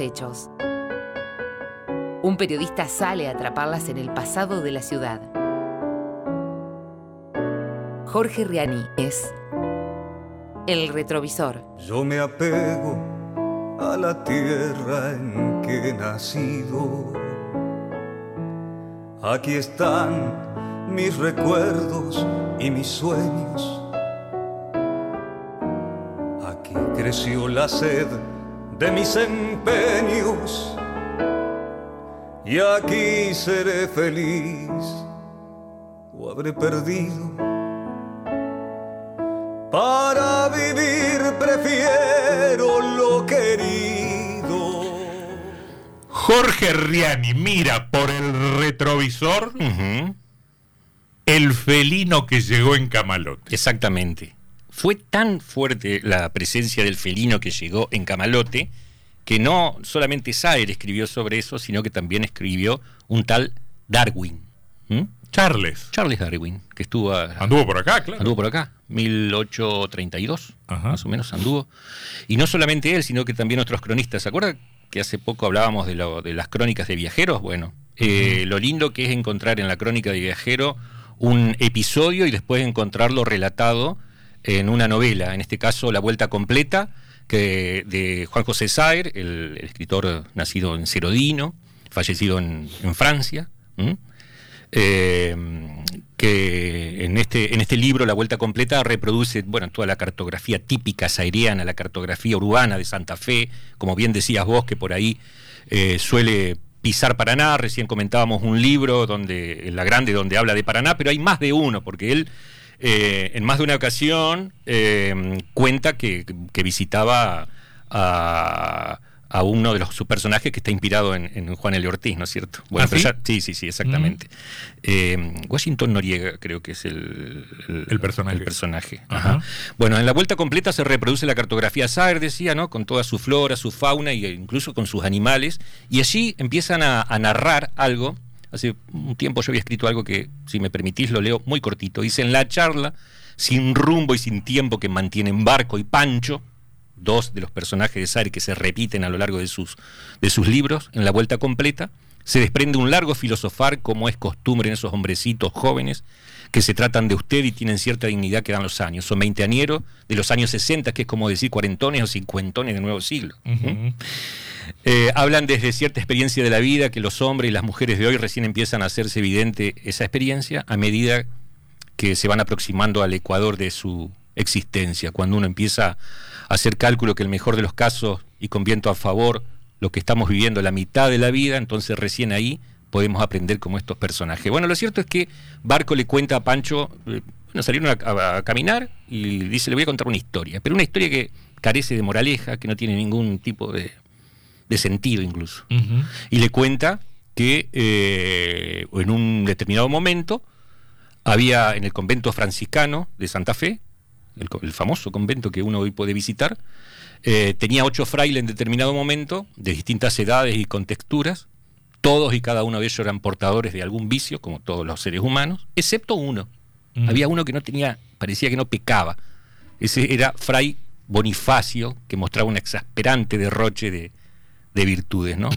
hechos. Un periodista sale a atraparlas en el pasado de la ciudad. Jorge Riani es El Retrovisor. Yo me apego a la tierra en que he nacido. Aquí están mis recuerdos y mis sueños. Aquí creció la sed de mis empeños. Y aquí seré feliz o habré perdido. Para vivir prefiero lo querido. Jorge Riani mira por el retrovisor el felino que llegó en Camalote. Exactamente. Fue tan fuerte la presencia del felino que llegó en Camalote que no solamente Saer escribió sobre eso, sino que también escribió un tal Darwin. Charles. Charles Darwin, que estuvo... anduvo por acá, claro. Anduvo por acá, 1832, más o menos anduvo. Y no solamente él, sino que también otros cronistas. ¿Se acuerda que hace poco hablábamos de, de las crónicas de viajeros? Bueno, eh, lo lindo que es encontrar en la crónica de viajero un episodio y después encontrarlo relatado en una novela, en este caso La Vuelta Completa, que de Juan José Saer, el, escritor nacido en Cerodino, fallecido en, Francia, eh, que en este, en este libro, La Vuelta Completa, reproduce bueno, toda la cartografía típica saeriana, la cartografía urbana de Santa Fe, como bien decías vos, que por ahí eh, suele pisar Paraná, recién comentábamos un libro donde, La Grande, donde habla de Paraná, pero hay más de uno, porque él eh, en más de una ocasión eh, cuenta que, visitaba a, uno de los, sus personajes que está inspirado en, Juan L. Ortiz, ¿no es cierto? Bueno, ¿Ah, sí? sí, sí, exactamente. Eh, Washington Noriega creo que es el, el, personaje. El personaje. Bueno, en la vuelta completa se reproduce la cartografía Saer, decía, ¿no? Con toda su flora, su fauna e incluso con sus animales. Y allí empiezan a narrar algo Hace un tiempo yo había escrito algo que, si me permitís, lo leo muy cortito. Dice, en la charla, sin rumbo y sin tiempo que mantienen Barco y Pancho, dos de los personajes de Sari que se repiten a lo largo de sus, de sus libros, en la vuelta completa, se desprende un largo filosofar como es costumbre en esos hombrecitos jóvenes que se tratan de usted y tienen cierta dignidad que dan los años. Son veinteañeros de los años 60, que es como decir cuarentones o cincuentones del nuevo siglo. Eh, hablan desde cierta experiencia de la vida que los hombres y las mujeres de hoy recién empiezan a hacerse evidente esa experiencia a medida que se van aproximando al ecuador de su existencia. Cuando uno empieza a hacer cálculo que el mejor de los casos y con viento a favor, lo que estamos viviendo la mitad de la vida, entonces recién ahí podemos aprender como estos personajes. Bueno, lo cierto es que Barco le cuenta a Pancho, eh, bueno, salieron a, caminar y dice, le voy a contar una historia, pero una historia que carece de moraleja, que no tiene ningún tipo de, sentido incluso. Y le cuenta que eh, en un determinado momento había en el convento franciscano de Santa Fe, el, famoso convento que uno hoy puede visitar, eh, tenía ocho frailes en determinado momento, de distintas edades y contexturas, todos y cada uno de ellos eran portadores de algún vicio, como todos los seres humanos, excepto uno. Mm. Había uno que no tenía, parecía que no pecaba. Ese era Fray Bonifacio, que mostraba un exasperante derroche de, virtudes, ¿no?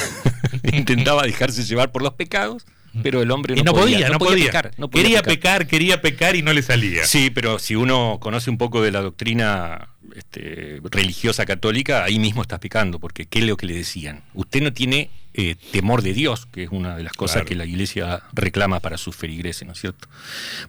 Intentaba dejarse llevar por los pecados, pero el hombre no, podía, no, podía, pecar. quería pecar. quería pecar y no le salía. Sí, pero si uno conoce un poco de la doctrina este, religiosa católica, ahí mismo está pecando, porque ¿qué es lo que le decían? Usted no tiene eh, temor de Dios, que es una de las cosas que la iglesia reclama para sus feligreses, ¿no es cierto?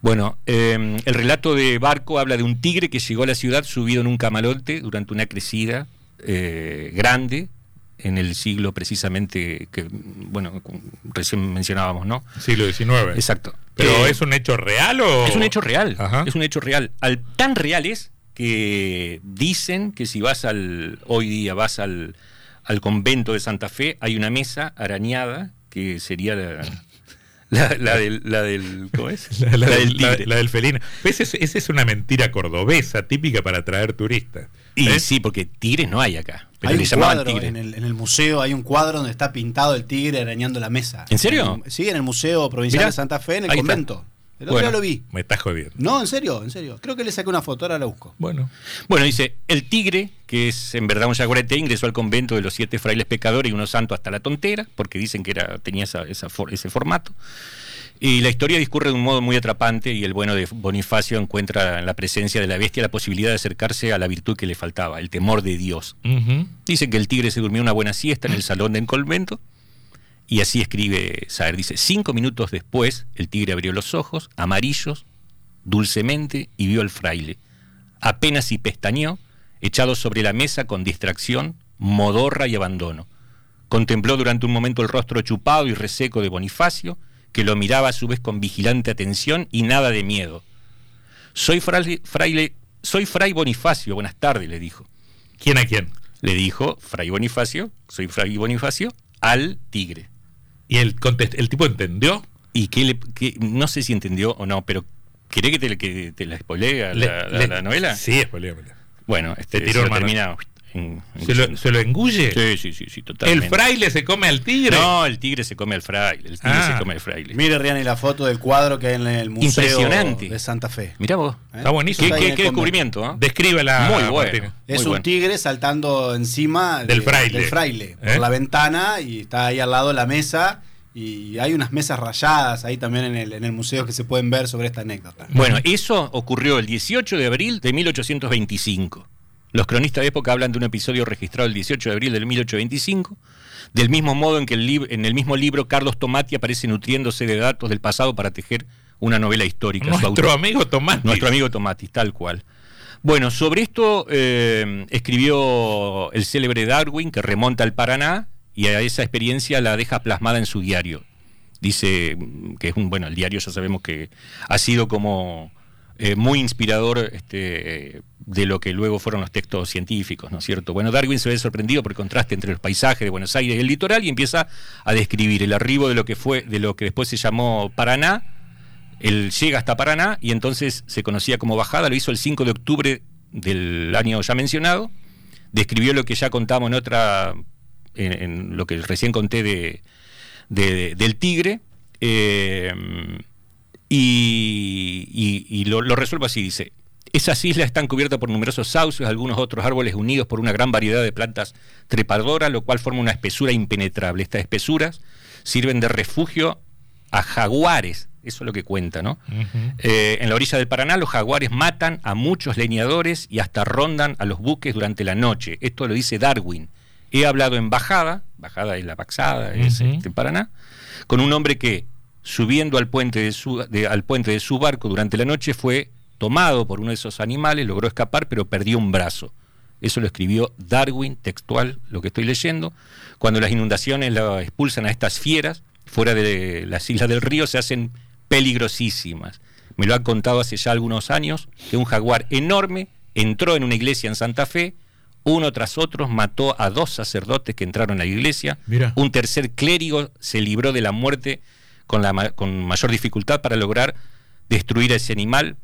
Bueno, em, el relato de Barco habla de un tigre que llegó a la ciudad subido en un camalote durante una crecida eh, grande, en el siglo precisamente que, bueno, recién mencionábamos, ¿no? Siglo XIX. Exacto. ¿Pero eh, es un hecho real o...? Es un hecho real, es un hecho real. Al, tan real es que dicen que si vas al, hoy día vas al, al convento de Santa Fe, hay una mesa arañada que sería la, del, la del, ¿cómo es? La, del, la, del felino. Esa es, una mentira cordobesa, típica para atraer turistas. Y ¿Eh? sí, porque tigres no hay acá. hay un cuadro en el, en el, museo, hay un cuadro donde está pintado el tigre arañando la mesa. ¿En serio? sí, en el Museo Provincial de Santa Fe, en el convento. El otro día lo vi. Me estás jodiendo. No, en serio, en serio. Creo que le saqué una foto, ahora la busco. Bueno. Bueno, dice, el tigre, que es en verdad un yaguarete, ingresó al convento de los siete frailes pecadores y uno santo hasta la tontera, porque dicen que era, tenía esa, esa ese formato. Y la historia discurre de un modo muy atrapante y el bueno de Bonifacio encuentra en la presencia de la bestia la posibilidad de acercarse a la virtud que le faltaba, el temor de Dios. Dicen que el tigre se durmió una buena siesta en el salón del convento y así escribe Saer. Dice, cinco minutos después el tigre abrió los ojos, amarillos, dulcemente, y vio al fraile. Apenas y pestañeó, echado sobre la mesa con distracción, modorra y abandono. Contempló durante un momento el rostro chupado y reseco de Bonifacio, que lo miraba a su vez con vigilante atención y nada de miedo. Soy fraile, soy fray Bonifacio, buenas tardes, le dijo. ¿Quién a quién? Le dijo, fray Bonifacio, soy fray Bonifacio, al tigre. ¿Y el, el tipo entendió? Y que, le, no sé si entendió o no, pero ¿querés que te, que te la spoilee la, la, novela? Sí. Bueno, este, tiro terminado. ¿Se, lo, engulle? Sí, sí, sí, sí, totalmente. ¿El fraile se come al tigre? No, el tigre se come al fraile. El tigre se ah. come al fraile. Mire, Riani, la foto del cuadro que hay en el Museo Impresionante. de Santa Fe. Mirá vos. ¿Eh? Está buenísimo. ¿Qué, descubrimiento? ¿eh? Descríbela. Muy bueno. Es un tigre saltando encima del fraile, del fraile por ¿Eh? la ventana y está ahí al lado de la mesa. Y hay unas mesas rayadas ahí también en el, en el museo que se pueden ver sobre esta anécdota. Bueno, eso ocurrió el 18 de abril de 1825. Los cronistas de época hablan de un episodio registrado el 18 de abril del 1825, del mismo modo en que en el mismo libro Carlos Tomati aparece nutriéndose de datos del pasado para tejer una novela histórica. Nuestro amigo Tomati. Nuestro amigo Tomati, tal cual. Bueno, sobre esto eh, escribió el célebre Darwin, que remonta al Paraná, y a esa experiencia la deja plasmada en su diario. Dice que es un, bueno, el diario ya sabemos que ha sido como eh, muy inspirador este, de lo que luego fueron los textos científicos, ¿no es cierto? Bueno, Darwin se ve sorprendido por el contraste entre los paisajes de Buenos Aires y el litoral y empieza a describir el arribo de lo que fue, de lo que después se llamó Paraná. Él llega hasta Paraná y entonces se conocía como bajada, lo hizo el 5 de octubre del año ya mencionado, describió lo que ya contamos en otra, en, lo que recién conté de, del tigre. Eh, y, lo, resuelvo así, dice, esas islas están cubiertas por numerosos sauces, algunos otros árboles unidos por una gran variedad de plantas trepadoras, lo cual forma una espesura impenetrable. Estas espesuras sirven de refugio a jaguares, eso es lo que cuenta, ¿no? Eh, en la orilla del Paraná los jaguares matan a muchos leñadores y hasta rondan a los buques durante la noche. Esto lo dice Darwin. He hablado en Bajada, Bajada es la Baxada, es este, Paraná, con un hombre que subiendo al puente de, su, al puente de su barco durante la noche, fue tomado por uno de esos animales, logró escapar, pero perdió un brazo. Eso lo escribió Darwin, textual, lo que estoy leyendo. Cuando las inundaciones la expulsan a estas fieras, fuera de las islas del río, se hacen peligrosísimas. Me lo han contado hace ya algunos años, que un jaguar enorme entró en una iglesia en Santa Fe, uno tras otro mató a dos sacerdotes que entraron a la iglesia, un tercer clérigo se libró de la muerte con, la, con mayor dificultad para lograr destruir a ese animal,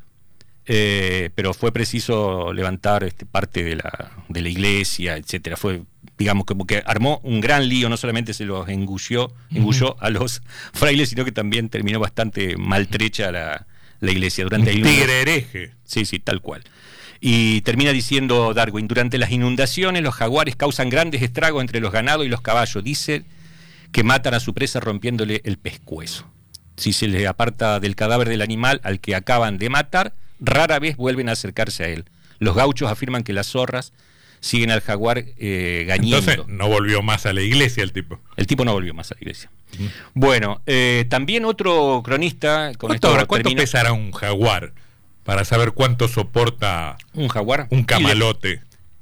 eh, pero fue preciso levantar este, parte de la, de la iglesia, etcétera. Fue, digamos, como que armó un gran lío, no solamente se los engulló, engulló a los frailes, sino que también terminó bastante maltrecha la, la iglesia. Durante un tigre hereje. Sí, sí, tal cual. Y termina diciendo Darwin, durante las inundaciones los jaguares causan grandes estragos entre los ganados y los caballos. Dice que matan a su presa rompiéndole el pescuezo. Si se le aparta del cadáver del animal al que acaban de matar, rara vez vuelven a acercarse a él. Los gauchos afirman que las zorras siguen al jaguar eh, Entonces no volvió más a la iglesia el tipo. El tipo no volvió más a la iglesia. Bueno, eh, también otro cronista... Con ¿Cuánto, ¿cuánto pesará un jaguar? Para saber cuánto soporta... Un jaguar. Un camalote.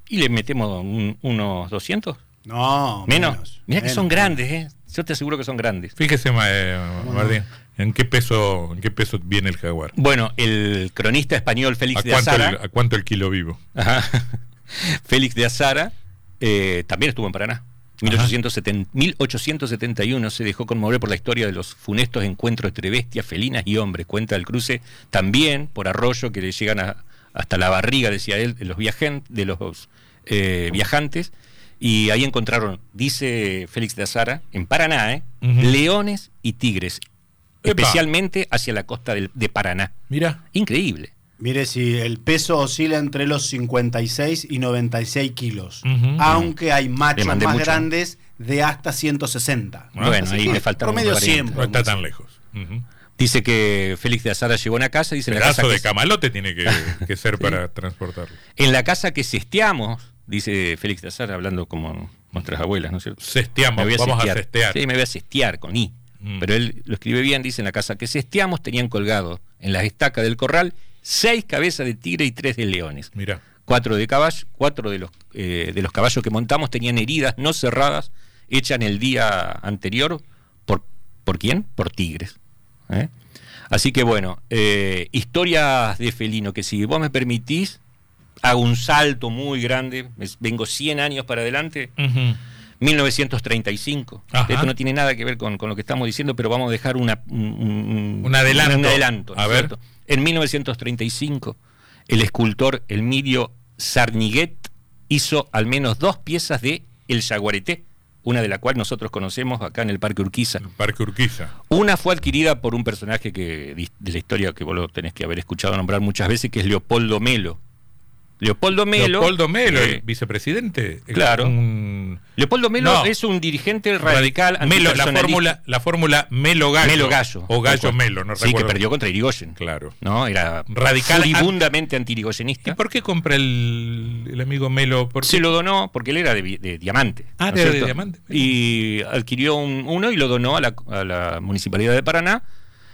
¿Y le, metemos unos 200? No, menos. Mira que son grandes, ¿eh? Yo te aseguro que son grandes. Fíjese, eh, Martín, ¿en qué peso en qué peso viene el jaguar? Bueno, el cronista español Félix de Azara. ¿A cuánto el kilo vivo? Félix de Azara eh, también estuvo en Paraná. 1871 se dejó conmover por la historia de los funestos encuentros entre bestias, felinas y hombres. Cuenta el cruce también por arroyo que le llegan hasta la barriga, decía él, de los, de los eh, viajantes y ahí encontraron, dice Félix de Azara, en Paraná, ¿eh? leones y tigres. Epa. especialmente hacia la costa del- de Paraná. Mira. Increíble. Mire si el peso oscila entre los 56 y 96 kilos. Ujú. Aunque hay machos más mucho. grandes de hasta 160. Ah, bueno, así ahí me faltaron promedio unos 100. parientes. No está tan lejos. Dice que Félix de Azara llegó a una casa, dice en la casa, Pedazo que, de camalote tiene que, que ser para transportarlo. en la casa que cesteamos, dice Félix de Azara, hablando como nuestras abuelas, ¿no es cierto? Cesteamos, Me voy a vamos a cestear. Sí, me voy a cestear con I. Mm. Pero él lo escribe bien, dice en la casa que cesteamos tenían colgado en las estacas del corral seis cabezas de tigre y tres de leones. Mira. Cuatro de caballo, cuatro de los, eh, de los caballos que montamos tenían heridas no cerradas, hechas en el día anterior. ¿Por, ¿por quién? Por tigres. ¿eh? Así que bueno, eh, historias de felino, que si vos me permitís, hago un salto muy grande, vengo 100 años para adelante, 1935. Ajá. Esto no tiene nada que ver con, con lo que estamos diciendo, pero vamos a dejar una, un, adelanto. un adelanto, ¿no A es ver. cierto? En 1935, el escultor Elmidio Sarniguet hizo al menos dos piezas de El Yaguareté, una de la cual nosotros conocemos acá en el Parque Urquiza. El Parque Urquiza. Una fue adquirida por un personaje que de la historia que vos lo tenés que haber escuchado nombrar muchas veces, que es Leopoldo Melo. Leopoldo Melo. Leopoldo Melo, eh, el vicepresidente. Claro. un- Leopoldo Melo No. es un dirigente radical Melo, la fórmula, la fórmula Melo Gallo. Melo Gallo. O Gallo. Melo, no Sí, recuerdo. que perdió contra Irigoyen. Claro. ¿no? Era Radical furibundamente ¿Y antirigoyenista. por qué compra el, el amigo Melo? Se lo donó porque él era de, diamante. Ah, ¿no es era de diamante. Y adquirió un- uno y lo donó a la, a la municipalidad de Paraná.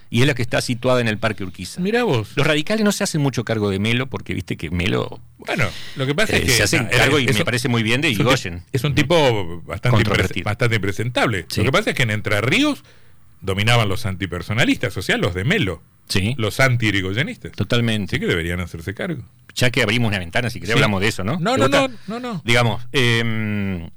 Y es la que está situada en el Parque Urquiza. Mirá vos. Los radicales no se hacen mucho cargo de Melo porque viste que Melo Bueno, lo que pasa eh, es que. se hacen no, cargo y es me un- parece muy bien de ti- es un tipo bastante, impres- bastante impresentable. Sí. Lo que pasa es que en Entre Ríos dominaban los antipersonalistas, o sea, los de Melo, Sí, los anti-irigoyenistas. totalmente. Así que deberían hacerse cargo. Ya que abrimos una ventana, si querés Sí. hablamos de eso, ¿no? No, ¿Te no, no, no, no. Digamos, eh,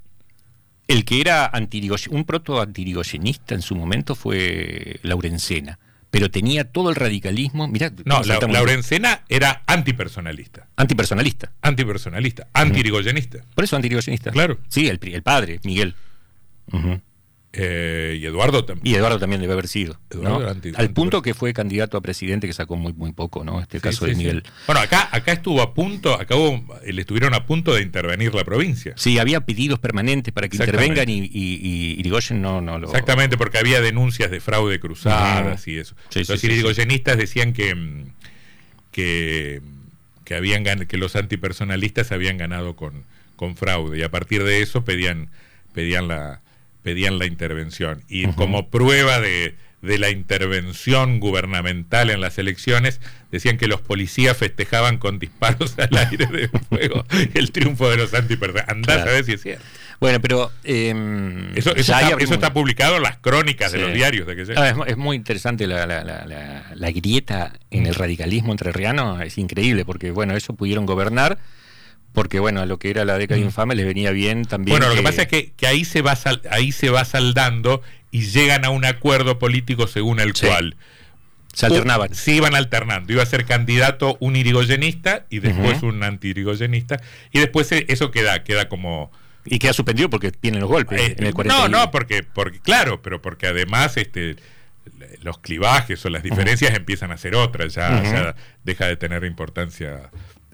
el que era antirigoyen- un proto antirigoyenista en su momento fue Laurencena, pero tenía todo el radicalismo, mirá, No, la, Laurencena era antipersonalista, antipersonalista. antipersonalista, anti-irigoyenista. Por eso antirigoyenista. Claro. Sí, el, el padre, Miguel. Ujú. Eh, y Eduardo también. Y Eduardo también debe haber sido. ¿no? anti- Al punto que fue candidato a presidente, que sacó muy, muy poco, ¿no? Este Sí, caso sí, de sí. Miguel. Bueno, acá, acá estuvo a punto, acá hubo- le estuvieron a punto de intervenir la provincia. Sí, había pedidos permanentes para que intervengan y, y, y Irigoyen no, no lo. Exactamente, porque había denuncias de fraude cruzadas y eso. Los irigoyenistas decían que, mm, que, que habían que los antipersonalistas habían ganado con, con fraude y a partir de eso pedían, pedían la pedían la intervención. Y como prueba de, de la intervención gubernamental en las elecciones, decían que los policías festejaban con disparos al aire de fuego el triunfo de los antipersonalistas. Andá Claro. a ver si es cierto. Bueno, pero. eh, Eso, eso está, abrimos- eso está publicado en las crónicas de los diarios de aquella Ah, es, es muy interesante la, la- la- la- la grieta en el radicalismo entrerriano, es increíble, porque bueno, ellos pudieron gobernar, porque bueno, a lo que era la década infame les venía bien también. Bueno, lo que pasa es que, que ahí, se va sal- ahí se va saldando y llegan a un acuerdo político según el Sí. cual se alternaban. se iban alternando. Iba a ser candidato un irigoyenista y después un anti-irigoyenista. Y después eh, eso queda, queda como. Y queda suspendido porque vienen los golpes eh, en el no, 41. no, porque, porque, claro, pero porque además este los clivajes o las diferencias empiezan a ser otras, ya, ya deja de tener importancia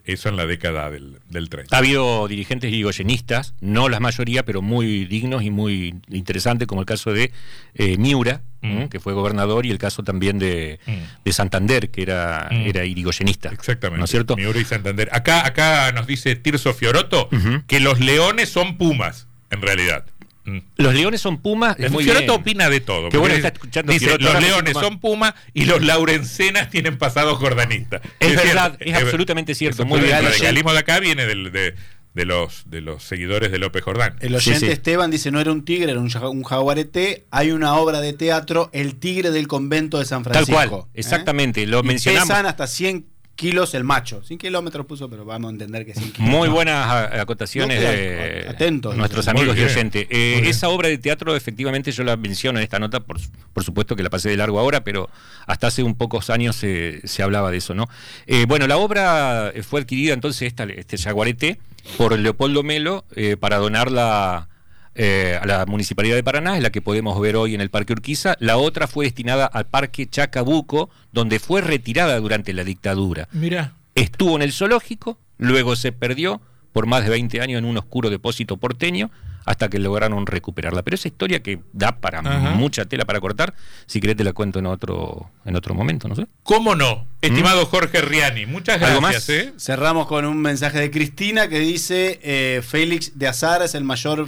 eso en la década del, del 30. Ha habido dirigentes irigoyenistas, no la mayoría, pero muy dignos y muy interesantes, como el caso de eh, Miura, Mm. ¿m? que fue gobernador, y el caso también de, Mm. de Santander, que era, Mm. era irigoyenista. Exactamente. ¿No es cierto? Miura y Santander. Acá, acá nos dice Tirso Fioroto que los leones son pumas, en realidad. Mm. Los leones son pumas, es muy Fioroto bien. opina de todo. Qué bueno está escuchando Dice, los leones son pumas y los laurencenas tienen pasado jordanista. Es verdad, es absolutamente cierto, muy El bien. radicalismo de acá viene del- de, de los, de los seguidores de López Jordán. El oyente Sí, sí. Esteban dice, no era un tigre, era un, ja- un jaguarete. Hay una obra de teatro, El tigre del convento de San Tal Francisco. cual, ¿eh? exactamente, lo Y mencionamos. Pesan hasta 100 kilos el macho. 100 kilómetros puso, pero vamos a entender que 100 kilos. Muy buenas a- acotaciones No, de claro, atentos. nuestros amigos y oyentes. Eh, esa obra de teatro, efectivamente, yo la menciono en esta nota, por, por supuesto que la pasé de largo ahora, pero hasta hace un pocos años se, se hablaba de eso, ¿no? Eh, bueno, la obra eh, fue adquirida entonces, esta, este jaguarete, por Leopoldo Melo, eh, para donarla eh, a la Municipalidad de Paraná, es la que podemos ver hoy en el Parque Urquiza. La otra fue destinada al Parque Chacabuco, donde fue retirada durante la dictadura. Mira. Estuvo en el zoológico, luego se perdió por más de 20 años en un oscuro depósito porteño hasta que lograron recuperarla. Pero esa historia que da para Ajá. mucha tela para cortar, si querés te la cuento en otro, en otro momento, no sé. ¿Cómo no? Estimado Jorge Riani, muchas ¿Algo gracias. más? ¿eh? Cerramos con un mensaje de Cristina que dice: eh, Félix de Azar es el mayor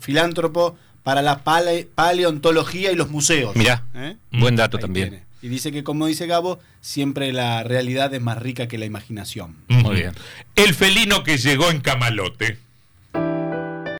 filántropo para la pale- paleontología y los museos. Mirá, ¿Eh? buen dato Ahí también. tiene. Y dice que, como dice Gabo, siempre la realidad es más rica que la imaginación. Muy bien. El felino que llegó en Camalote.